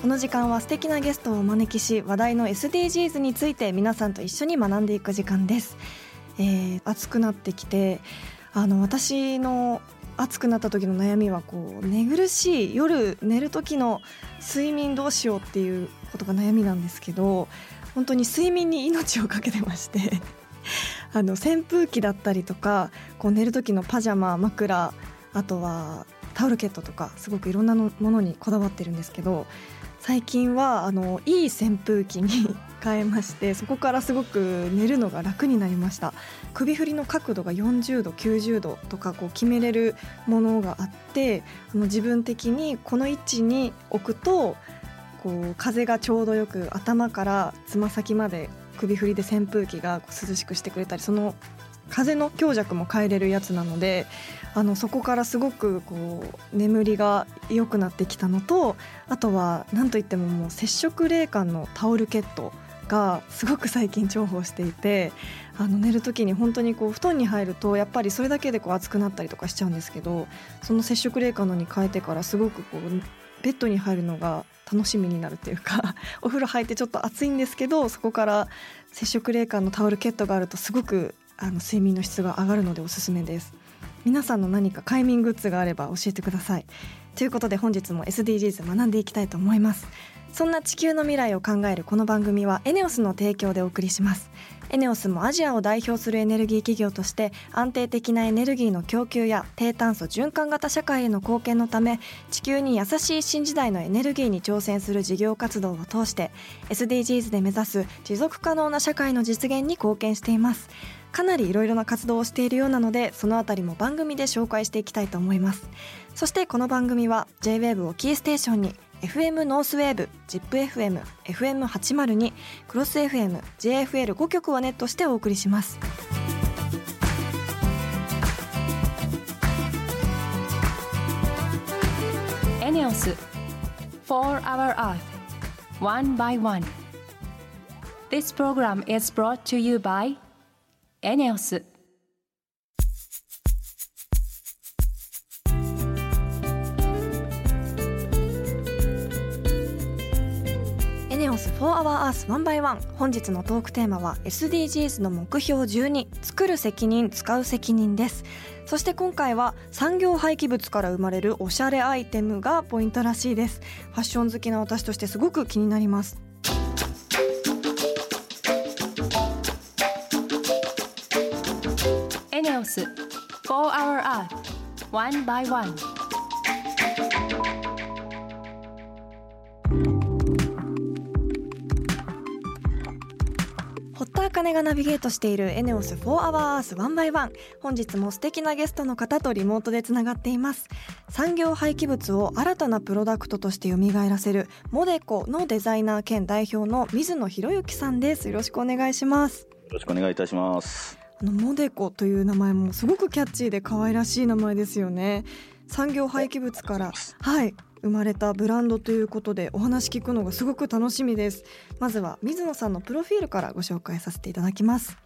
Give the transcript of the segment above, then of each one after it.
この時間は素敵なゲストをお招きし話題の SDGs について皆さんと一緒に学んでいく時間です、えー、暑くなってきてあの私の暑くなった時の悩みはこう寝苦しい夜寝る時の睡眠どうしようっていうことが悩みなんですけど本当に睡眠に命をかけてまして あの扇風機だったりとかこう寝る時のパジャマ枕あとはタオルケットとかすごくいろんなものにこだわってるんですけど最近はあのいい扇風機に変えましてそこからすごく寝るのが楽になりました。首振りの角度が40度90度とかこう決めれるものがあってあの自分的にこの位置に置くとこう風がちょうどよく頭からつま先まで首振りで扇風機が涼しくしてくれたりその風の強弱も変えれるやつなのであのそこからすごくこう眠りが良くなってきたのとあとは何といってももう接触冷感のタオルケットがすごく最近重宝していてあの寝る時に本当にこう布団に入るとやっぱりそれだけでこう暑くなったりとかしちゃうんですけどその接触冷感のに変えてからすごくこうベッドに入るのが楽しみになるっていうか お風呂入ってちょっと暑いんですけどそこから接触冷感のタオルケットがあるとすごくあの睡眠の質が上がるのでおすすめです。皆さんの何か快眠グッズがあれば教えてください。ということで本日も SDGs 学んでいきたいと思います。そんな地球の未来を考えるこの番組はエネオスの提供でお送りします。エネオスもアジアを代表するエネルギー企業として安定的なエネルギーの供給や低炭素循環型社会への貢献のため地球に優しい新時代のエネルギーに挑戦する事業活動を通して SDGs で目指す持続可能な社会の実現に貢献しています。かなりいろいろな活動をしているようなのでそのあたりも番組で紹介していきたいと思いますそしてこの番組は JWAVE をキーステーションに FM ノースウェーブ ZIPFM、FM802、クロス FM、JFL5 曲をネットしてお送りします。エネオス4 Hour Earth One by One This program is brought to you by エネオス。エネオス4 Hour Earth 1 by 1本日のトークテーマは SDGs の目標12作る責任使う責任です。そして今回は産業廃棄物から生まれるおしゃれアイテムがポイントらしいです。ファッション好きな私としてすごく気になります。ス4 Hour Earth One by One. 堀田茜がナビゲートしているエネオス4 Hour Earth 1 by 1本日も素敵なゲストの方とリモートでつながっています。産業廃棄物を新たなプロダクトとして蘇らせるモデコのデザイナー兼代表の水野博之さんです。よろしくお願いします。よろしくお願いいたします。あのモデコという名前もすごくキャッチーで可愛らしい名前ですよね。産業廃棄物からはい生まれたブランドということでお話聞くのがすごく楽しみです。まずは水野さんのプロフィールからご紹介させていただきます。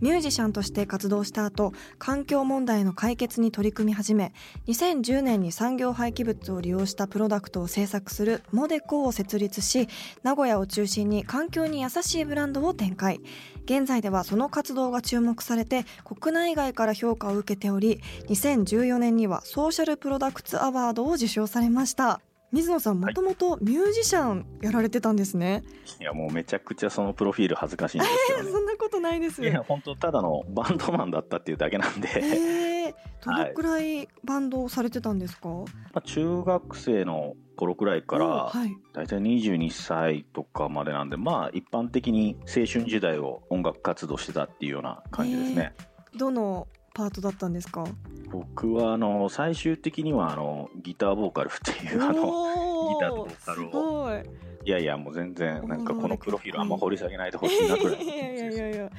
ミュージシャンとして活動した後環境問題の解決に取り組み始め2010年に産業廃棄物を利用したプロダクトを制作するモデコを設立し名古屋を中心に環境に優しいブランドを展開。現在ではその活動が注目されて国内外から評価を受けており2014年にはソーシャルプロダクツアワードを受賞されました。水野さんもともとミュージシャンやられてたんですね、いやもうめちゃくちゃそのプロフィール恥ずかしいんですけどね。そんなことないですいや本当ただのバンドマンだったっていうだけなんで、えー、どのくらいバンドをされてたんですか、まあ中学生の頃くらいから大体22歳とかまでなんでまあ一般的に青春時代を音楽活動してたっていうような感じですね。どのパートだったんですか？僕はあの最終的にはあのギターボーカルっていうあのギターとボーカルを。い。いやいや、もう全然、なんかこのプロフィールあんま掘り下げないでほしいなくらい。いやいやいやいや。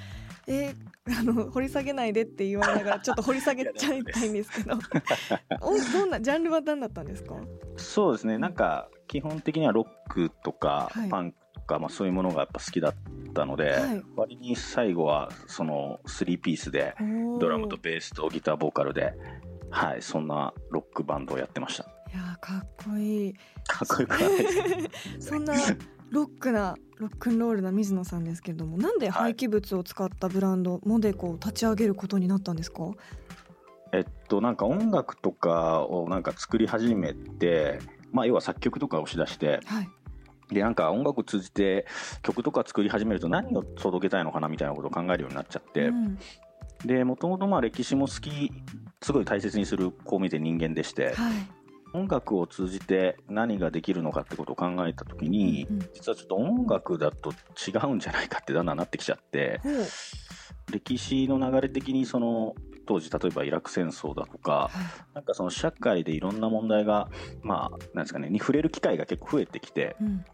えー、あの掘り下げないでって言われながらちょっと掘り下げちゃいたいんですけど。おどんなジャンルは何だったんですか？そうですね、なんか基本的にはロックとかはい。パンか、まあ、そういうものがやっぱ好きだったので、はい。割に最後はその3ピースでドラムとベースとギターボーカルで、はい、そんなロックバンドをやってました。いやーかっこいい。かっこよくはないです。そんなロックなロックンロールな水野さんですけれどもなんで廃棄物を使ったブランド、モデコを立ち上げることになったんですか？えっと、なんか音楽とかをなんか作り始めて、まあ、要は作曲とかをしだして、はいで、なんか音楽を通じて曲とか作り始めると何を届けたいのかなみたいなことを考えるようになっちゃって、うん。で、もともとまあ歴史も好き、すごい大切にするこう見て人間でして、はい。音楽を通じて何ができるのかってことを考えたときに、うん。実はちょっと音楽だと違うんじゃないかってだんだんなってきちゃって、ほう。歴史の流れ的にその当時例えばイラク戦争だとか、はい。なんかその社会でいろんな問題が、まあ、なんですかね、に触れる機会が結構増えてきて、うん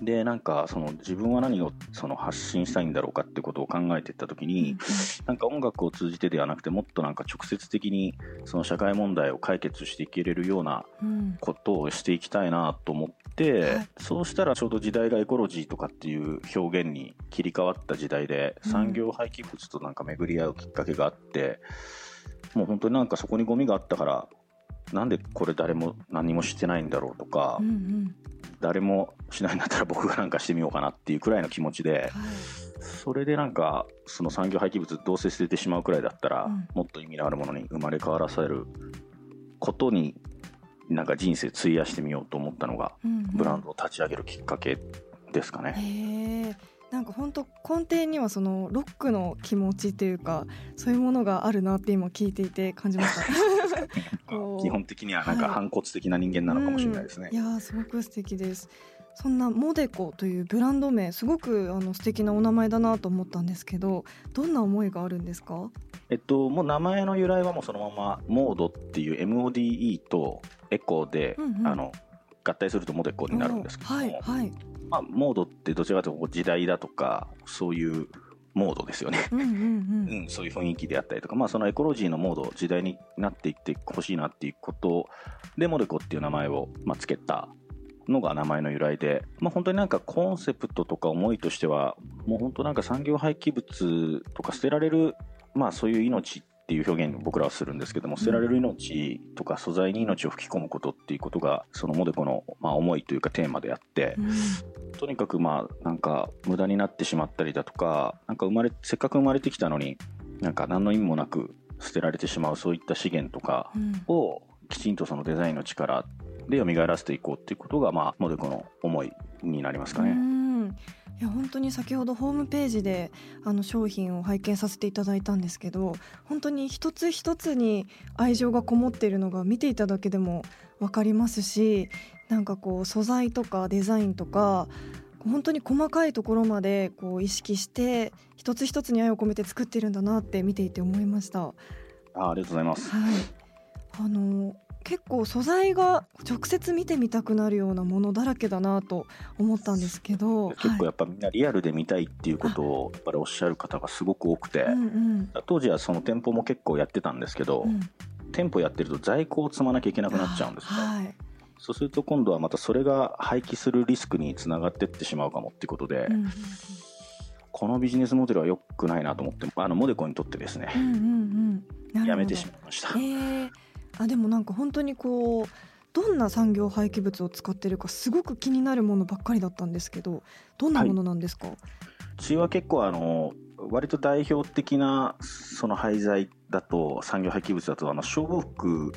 で、なんかその自分は何をその発信したいんだろうかってことを考えていったときに、なんか音楽を通じてではなくて、もっとなんか直接的にその社会問題を解決していけれるようなうん。ことをしていきたいなと思って、はい。そうしたらちょうど時代がエコロジーとかっていう表現に切り替わった時代で、うん。産業廃棄物となんか巡り合うきっかけがあって、もう本当になんかそこにゴミがあったから、なんでこれ誰も何もしてないんだろうとか、うんうん誰もしないんだったら僕がなんかしてみようかなっていうくらいの気持ちで、はい。それでなんかその産業廃棄物どうせ捨ててしまうくらいだったら、うん。もっと意味のあるものに生まれ変わらせることになんか人生費やしてみようと思ったのがうんうん。ブランドを立ち上げるきっかけですかね。なんか本当根底にはそのロックの気持ちっていうかそういうものがあるなって今聞いていて感じました。基本的にはなんかはい反骨的な人間なのかもしれないですね。うんいやーすごく素敵です。そんなモデコというブランド名すごくあの素敵なお名前だなと思ったんですけどどんな思いがあるんですか？えっと、もう名前の由来はもうそのままモードっていう MODE とエコで、うんうんあの合体するとモデコになるんですけども、はいはいまあ、モードってどちらかというと時代だとかそういうモードですよね。うんうんうん。うん、そういう雰囲気であったりとか、まあ、そのエコロジーのモード、時代になっていってほしいなっていうことで、モデコっていう名前を、まあ、つけたのが名前の由来で、まあ、本当になんかコンセプトとか思いとしては、もう本当なんか産業廃棄物とか捨てられる、まあ、そういう命っていう表現を僕らはするんですけども、捨てられる命とか素材に命を吹き込むことっていうことが、そのモデコの、まあ、思いというかテーマであって、うんとにかくまあなんか無駄になってしまったりだとかなんか生まれせっかく生まれてきたのになんか何の意味もなく捨てられてしまうそういった資源とかうんをきちんとそのデザインの力で蘇らせていこうっていうことがまあモデコの思いになりますかうね。んいや本当に先ほどホームページであの商品を拝見させていただいたんですけど本当に一つ一つに愛情がこもっているのが見ていただけでも分かりますしなんかこう素材とかデザインとか本当に細かいところまでこう意識して一つ一つに愛を込めて作ってるんだなって見ていて思いました。はい、あありがとうございます。あの結構素材が直接見てみたくなるようなものだらけだなと思ったんですけど結構やっぱみんなリアルで見たいっていうことをやっぱりおっしゃる方がすごく多くて、はい、うんうん当時はその店舗も結構やってたんですけど、うん店舗やってると在庫を積まなきゃいけなくなっちゃうんですね。はいそうすると今度はまたそれが廃棄するリスクにつながっていってしまうかもっていうことで、うんこのビジネスモデルは良くないなと思ってあのモデコにとってですね、うんうんうん。やめてしまいました、えー。あでもなんか本当にこうどんな産業廃棄物を使ってるかすごく気になるものばっかりだったんですけどどんなものなんですか、うちは結構あの割と代表的なその廃材だと産業廃棄物だとあの消防服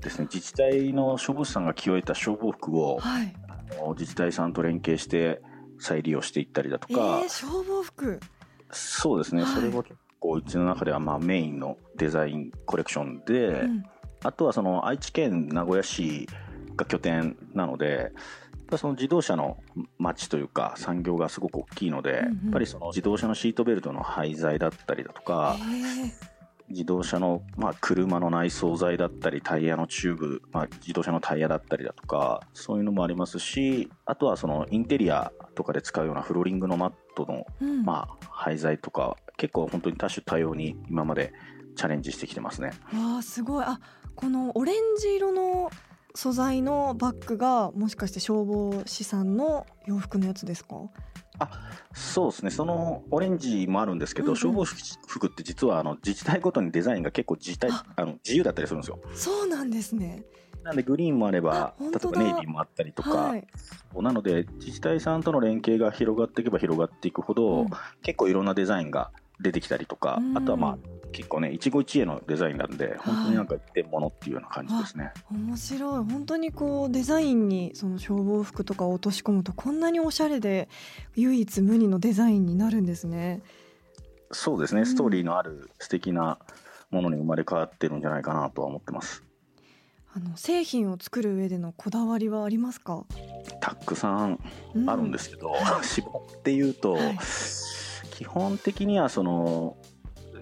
ですね自治体の消防士さんが着終えた消防服をはい。あの自治体さんと連携して再利用していったりだとえか、ー、消防服。そうですね、はい。それは結構うちの中ではまあメインのデザインコレクションで、うん。あとはその愛知県名古屋市が拠点なので、その自動車の街というか産業がすごく大きいので、うんうん。やっぱりその自動車のシートベルトの廃材だったりだとか、えー自動車の、まあ、車の内装材だったりタイヤのチューブ、まあ、自動車のタイヤだったりだとかそういうのもありますしあとはそのインテリアとかで使うようなフローリングのマットの、うん。まあ、廃材とか結構本当に多種多様に今までチャレンジしてきてますね。わあすごい。あこのオレンジ色の素材のバッグがもしかして消防士さんの洋服のやつですか？そうですね。そのオレンジもあるんですけど、うんうん。消防服って実はあの自治体ごとにデザインが結構自治体あ。あの自由だったりするんですよ。そうなんですね。なんでグリーンもあれば例えばネイビーもあったりとか、はい。なので自治体さんとの連携が広がっていけば広がっていくほど、うん。結構いろんなデザインが出てきたりとか、うん。あとはまあ結構ね一期一会のデザインなんで本当になんか一点物っていうような感じですね。面白い。本当にこうデザインにその消防服とかを落とし込むとこんなにおしゃれで唯一無二のデザインになるんですね。そうですうん。ねストーリーのある素敵なものに生まれ変わってるんじゃないかなとは思ってます。あの製品を作る上でのこだわりはありますか、たくさんあるんですすけど、絞って言うと、はい。基本的にはその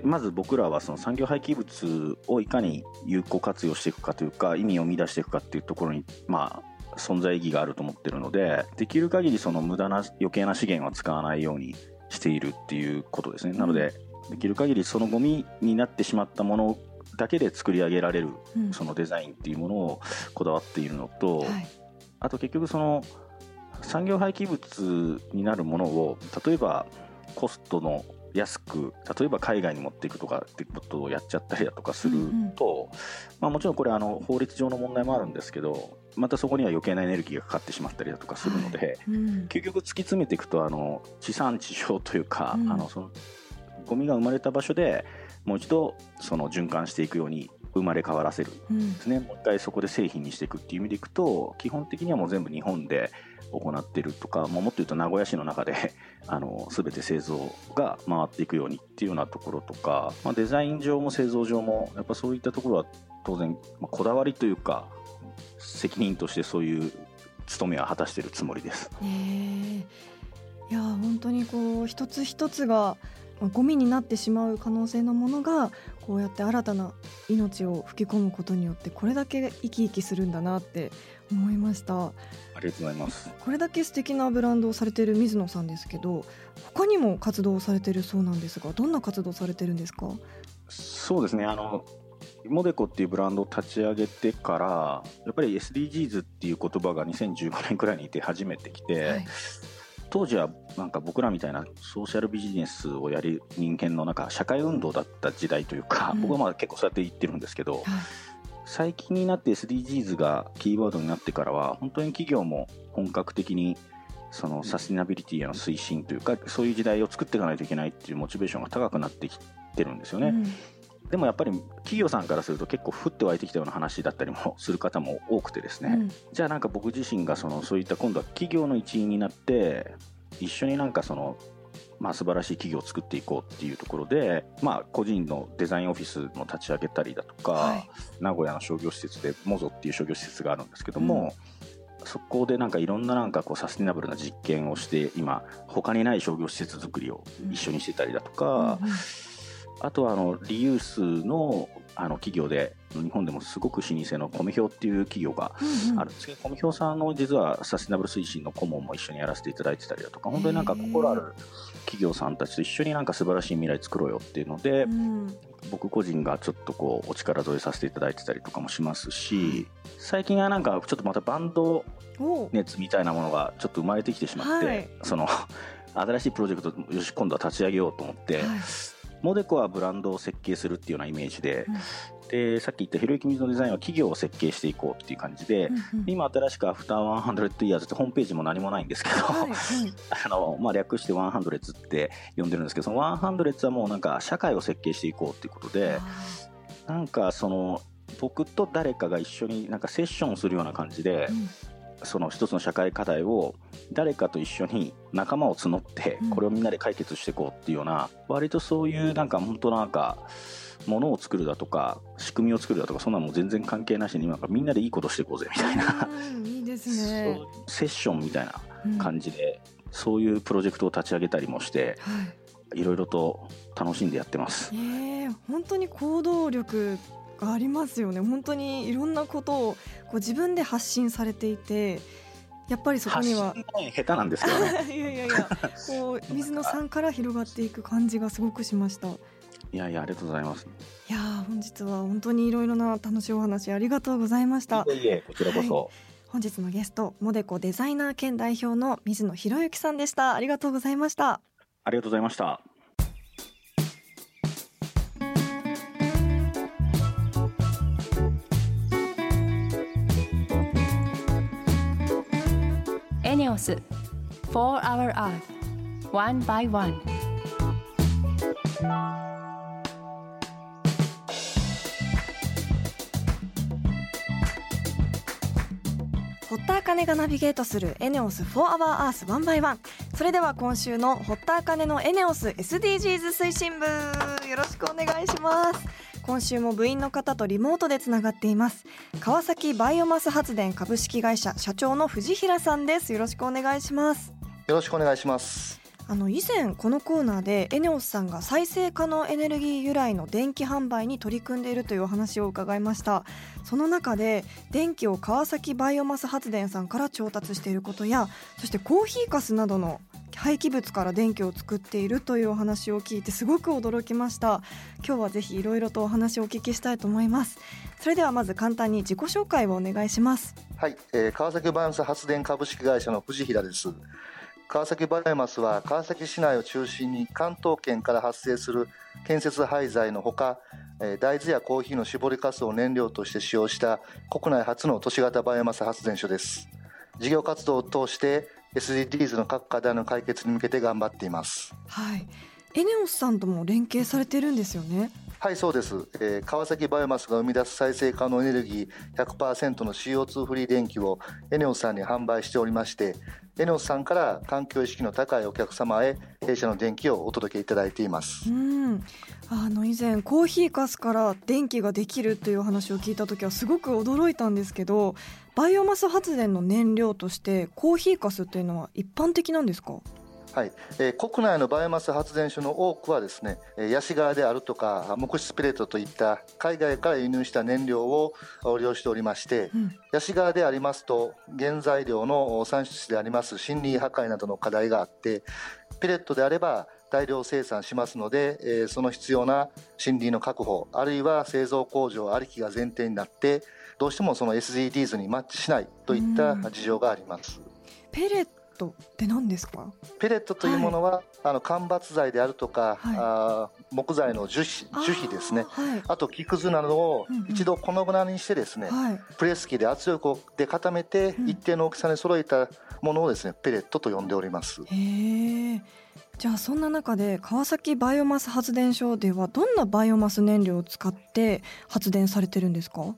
まず僕らはその産業廃棄物をいかに有効活用していくかというか意味を生み出していくかっていうところにまあ存在意義があると思ってるのでできる限りその無駄な余計な資源は使わないようにしているっていうことですね、なのでできる限りそのゴミになってしまったものだけで作り上げられるうん。そのデザインっていうものをこだわっているのと、はい。あと結局その産業廃棄物になるものを例えばコストの安く例えば海外に持っていくとかってことをやっちゃったりだとかすると、まあ、もちろんこれあの法律上の問題もあるんですけどまたそこには余計なエネルギーがかかってしまったりだとかするので、うん。究極突き詰めていくとあの地産地消というか、うん。あのそのゴミが生まれた場所でもう一度その循環していくように生まれ変わらせる。うん。ですね。もう一回そこで製品にしていくっていう意味でいくと基本的にはもう全部日本で行ってるとか、まあ、もっと言うと名古屋市の中で あの全て製造が回っていくようにっていうようなところとか、まあ、デザイン上も製造上もやっぱそういったところは当然、まあ、こだわりというか責任としてそういう務めは果たしているつもりです。いや本当にこう一つ一つがまあゴミになってしまう可能性のものがこうやって新たな命を吹き込むことによってこれだけ生き生きするんだなって思いました。ありがとうございます。これだけ素敵なブランドをされている水野さんですけど他にも活動をされているそうなんですがどんな活動をされてるんですか？そうですね。あのモデコっていうブランドを立ち上げてからやっぱり SDGs っていう言葉が2015年くらいにいて初めてきて、はい当時はなんか僕らみたいなソーシャルビジネスをやる人間のなんか社会運動だった時代というか、うん。僕はまあ結構そうやって言ってるんですけど、はい。最近になって SDGs がキーワードになってからは本当に企業も本格的にそのサスティナビリティへの推進というかそういう時代を作っていかないといけないっていうモチベーションが高くなってきてるんですよね。うんでもやっぱり企業さんからすると結構降って湧いてきたような話だったりもする方も多くてですね、うん。じゃあなんか僕自身がそのそういった今度は企業の一員になって一緒になんかそのまあ素晴らしい企業を作っていこうっていうところで、まあ、個人のデザインオフィスの立ち上げたりだとか、はい。名古屋の商業施設でモゾっていう商業施設があるんですけども、そこでなんかいろんななんかこうサスティナブルな実験をして今他にない商業施設作りを一緒にしてたりだとか、うんうんあとはあのリユースのあの企業で日本でもすごく老舗のコメヒョっていう企業がうんうん。あるんですけど、コメヒョさんの実はサスティナブル推進の顧問も一緒にやらせていただいてたりだとか本当になんか心ある企業さんたちと一緒になんか素晴らしい未来作ろうよっていうので、うん。僕個人がちょっとこうお力添えさせていただいてたりとかもしますし最近はなんかちょっとまたバンドお。熱みたいなものがちょっと生まれてきてしまって、はい。その新しいプロジェクトよし今度は立ち上げようと思って、はいモデコはブランドを設計するっていうようなイメージで、うん。でさっき言ったひろゆき水のデザインは企業を設計していこうっていう感じで、うんうん。今新しくアフター100 years ってホームページも何もないんですけど、はいはい。あのまあ、略して100って呼んでるんですけどその100はもうなんか社会を設計していこうっていうことでなんかその僕と誰かが一緒になんかセッションするような感じで、うんその一つの社会課題を誰かと一緒に仲間を募ってうん。これをみんなで解決していこうっていうような割とそういうなんか本当なんかものを作るだとか仕組みを作るだとかそんなのもう全然関係なしになんかみんなでいいことしていこうぜみたいな。うんいいですね。セッションみたいなうん。感じでそういうプロジェクトを立ち上げたりもしてはい。いろいろと楽しんでやってます。えー、本当に行動力がありますよね本当にいろんなことをこう自分で発信されていてやっぱりそこ発には下手なんですけどね。いやいやいやこう水野さんから広がっていく感じがすごくしましたいいやいや、ありがとうございます。やー本日は本当にいろいろな楽しいお話ありがとうございましたいえこちらこそ。本日のゲストモデコデザイナー兼代表の水野博之さんでしたありがとうございましたありがとうございました。ENEOS For Our Earth One by One. 堀田茜がナビゲートするエネオス4 Hour Earth ワンバイワンそれでは今週の堀田茜のエネオス SDGs 推進部よろしくお願いします。今週も部員の方とリモートでつながっています。川崎バイオマス発電株式会社社長の藤平さんです。よろしくお願いします。よろしくお願いします。あの以前このコーナーでエネオスさんが再生可能エネルギー由来の電気販売に取り組んでいるというお話を伺いました。その中で電気を川崎バイオマス発電さんから調達していることやそしてコーヒーかすなどの廃棄物から電気を作っているというお話を聞いてすごく驚きました今日はぜひいろいろとお話をお聞きしたいと思いますそれではまず簡単に自己紹介をお願いしますはい、えー川崎バイオマス発電株式会社の藤平です。川崎バイオマスは川崎市内を中心に関東圏から発生する建設廃材のほか、えー大豆やコーヒーの搾りかすを燃料として使用した国内初の都市型バイオマス発電所です。事業活動を通して SDGs の各課題の解決に向けて頑張っています。はいエネオスさんとも連携されてるんですよねはい、そうです、えー川崎バイオマスが生み出す再生可能エネルギー100%の CO2 フリー電気をエネオスさんに販売しておりまして、エネオスさんから環境意識の高いお客様へ弊社の電気をお届けいただいていますう。ん、あの以前コーヒーかすから電気ができるというお話を聞いた時はすごく驚いたんですけどバイオマス発電の燃料としてコーヒーかすというのは一般的なんですか？はい、えー国内のバイオマス発電所の多くはですね、えーヤシガーであるとか木質ペレットといった海外から輸入した燃料を利用しておりまして、うん。ヤシガーでありますと原材料の産出地であります森林破壊などの課題があってペレットであれば大量生産しますので、えーその必要な森林の確保あるいは製造工場ありきが前提になってどうしてもその SDGs にマッチしないといった事情があります。ペレットって何ですか？ペレットというものは、あの間伐材であるとか、はい。あー木材の樹皮樹皮ですね。あーはい。あと木くずなどをうんうん。一度粉々にしてですね、はい。プレス機で圧力で固めてうん。一定の大きさに揃えたものをですねペレットと呼んでおります。へえじゃあそんな中で川崎バイオマス発電所ではどんなバイオマス燃料を使って発電されてるんですか？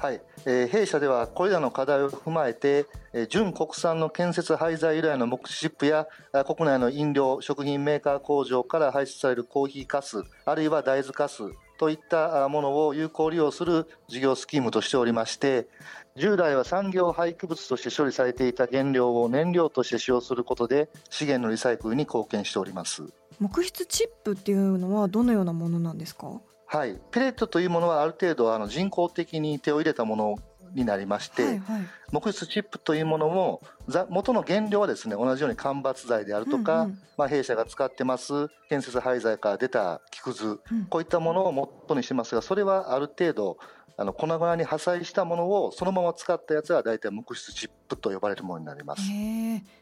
はい、えー弊社ではこれらの課題を踏まえて、えー純国産の建設廃材由来の木チップや国内の飲料食品メーカー工場から排出されるコーヒーかすあるいは大豆かすといったものを有効利用する事業スキームとしておりまして従来は産業廃棄物として処理されていた原料を燃料として使用することで資源のリサイクルに貢献しております。木質チップっていうのはどのようなものなんですか？はい、ペレットというものはある程度あの人工的に手を入れたものになりまして、はいはい。木質チップというものもざ元の原料はですね同じように間伐材であるとか、うんうん。まあ、弊社が使ってます建設廃材から出た木くずうん。こういったものを元にしてますがそれはある程度あの粉々に破砕したものをそのまま使ったやつは大体木質チップと呼ばれるものになります。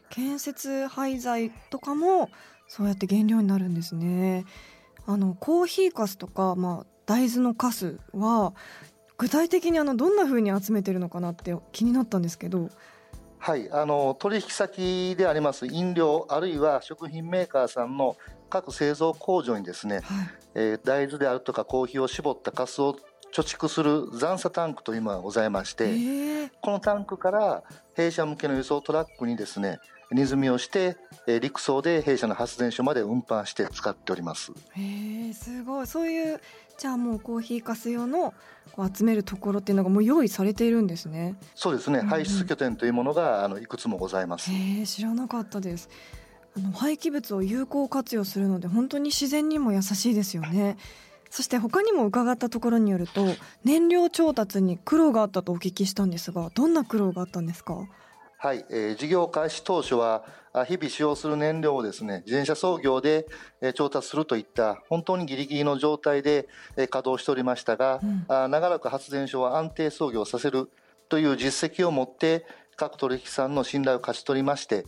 建設廃材とかもそうやって原料になるんですねあのコーヒーかすとか、まあ、大豆のかすは具体的にあのどんな風に集めてるのかなって気になったんですけど。はい、あの取引先であります飲料あるいは食品メーカーさんの各製造工場にですね、はい。えー大豆であるとかコーヒーを絞ったカスを貯蓄する残差タンクというものがございまして、このタンクから弊社向けの輸送トラックにですね荷積みをして、えー陸送で弊社の発電所まで運搬して使っております。へえすごい。そういうじゃあもうコーヒーかす用のこう集めるところっていうのがもう用意されているんですね。そうですね、うんうん。排出拠点というものがあのいくつもございます。へえ知らなかったです。あの廃棄物を有効活用するので本当に自然にも優しいですよね。そして他にも伺ったところによると燃料調達に苦労があったとお聞きしたんですがどんな苦労があったんですか？はい、えー、事業開始当初は日々使用する燃料をですね自転車操業で調達するといった本当にギリギリの状態で稼働しておりましたが、うん、長らく発電所は安定操業させるという実績を持って各取引さんの信頼を勝ち取りまして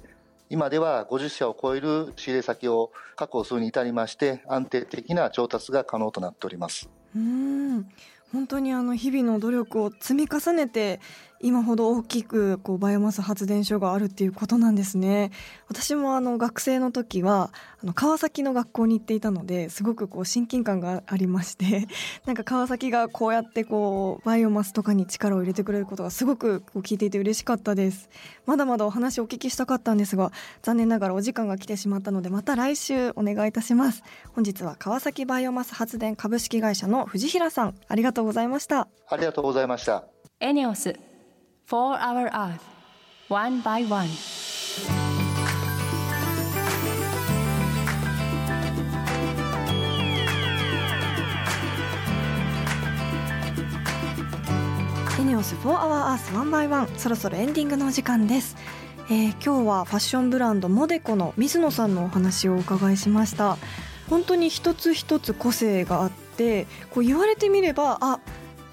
今では50社を超える仕入れ先を確保するに至りまして安定的な調達が可能となっております。うん。本当にあの日々の努力を積み重ねて今ほど大きくこうバイオマス発電所があるっていうことなんですね。私もあの学生の時はあの川崎の学校に行っていたのですごくこう親近感がありまして なんか川崎がこうやってこうバイオマスとかに力を入れてくれることがすごくこう聞いていて嬉しかったです。まだまだお話をお聞きしたかったんですが残念ながらお時間が来てしまったのでまた来週お願いいたします。本日は川崎バイオマス発電株式会社の藤平さんありがとうございました。ありがとうございました。エネオス for our earth, one by one. エネオス4 Our Earth One by One. そろそろエンディングのお時間です、えー、今日はファッションブランドモデコの水野さんのお話をお伺いしました。本当に一つ一つ個性があってこう言われてみればあ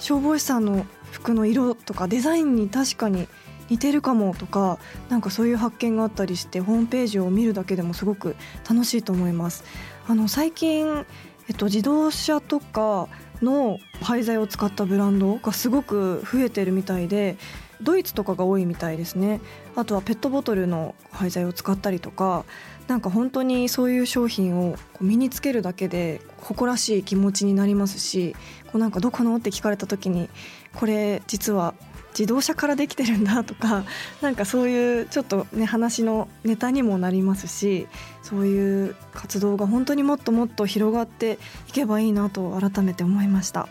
消防士さんの服の色とかデザインに確かに似てるかもとかなんかそういう発見があったりしてホームページを見るだけでもすごく楽しいと思います。あの最近、えっと、自動車とかの廃材を使ったブランドがすごく増えてるみたいでドイツとかが多いみたいですね。あとはペットボトルの廃材を使ったりとかなんか本当にそういう商品を身につけるだけで誇らしい気持ちになりますしこうなんかどこのって聞かれた時にこれ実は自動車からできてるんだとか なんかそういうちょっとね話のネタにもなりますしそういう活動が本当にもっともっと広がっていけばいいなと改めて思いました。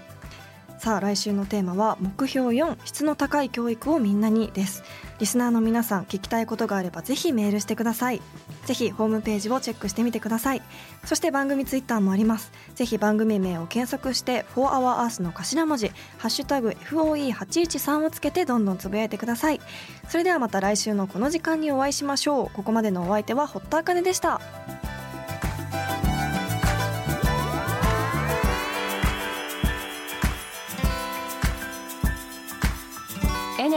さあ来週のテーマは目標4質の高い教育をみんなにです。リスナーの皆さん聞きたいことがあればぜひメールしてください。ぜひホームページをチェックしてみてください。そして番組ツイッターもあります。ぜひ番組名を検索して「4HourEarth」の頭文字「ハッシュタグ #FOE813」をつけてどんどんつぶやいてください。それではまた来週のこの時間にお会いしましょう。ここまでのお相手は堀田茜でした。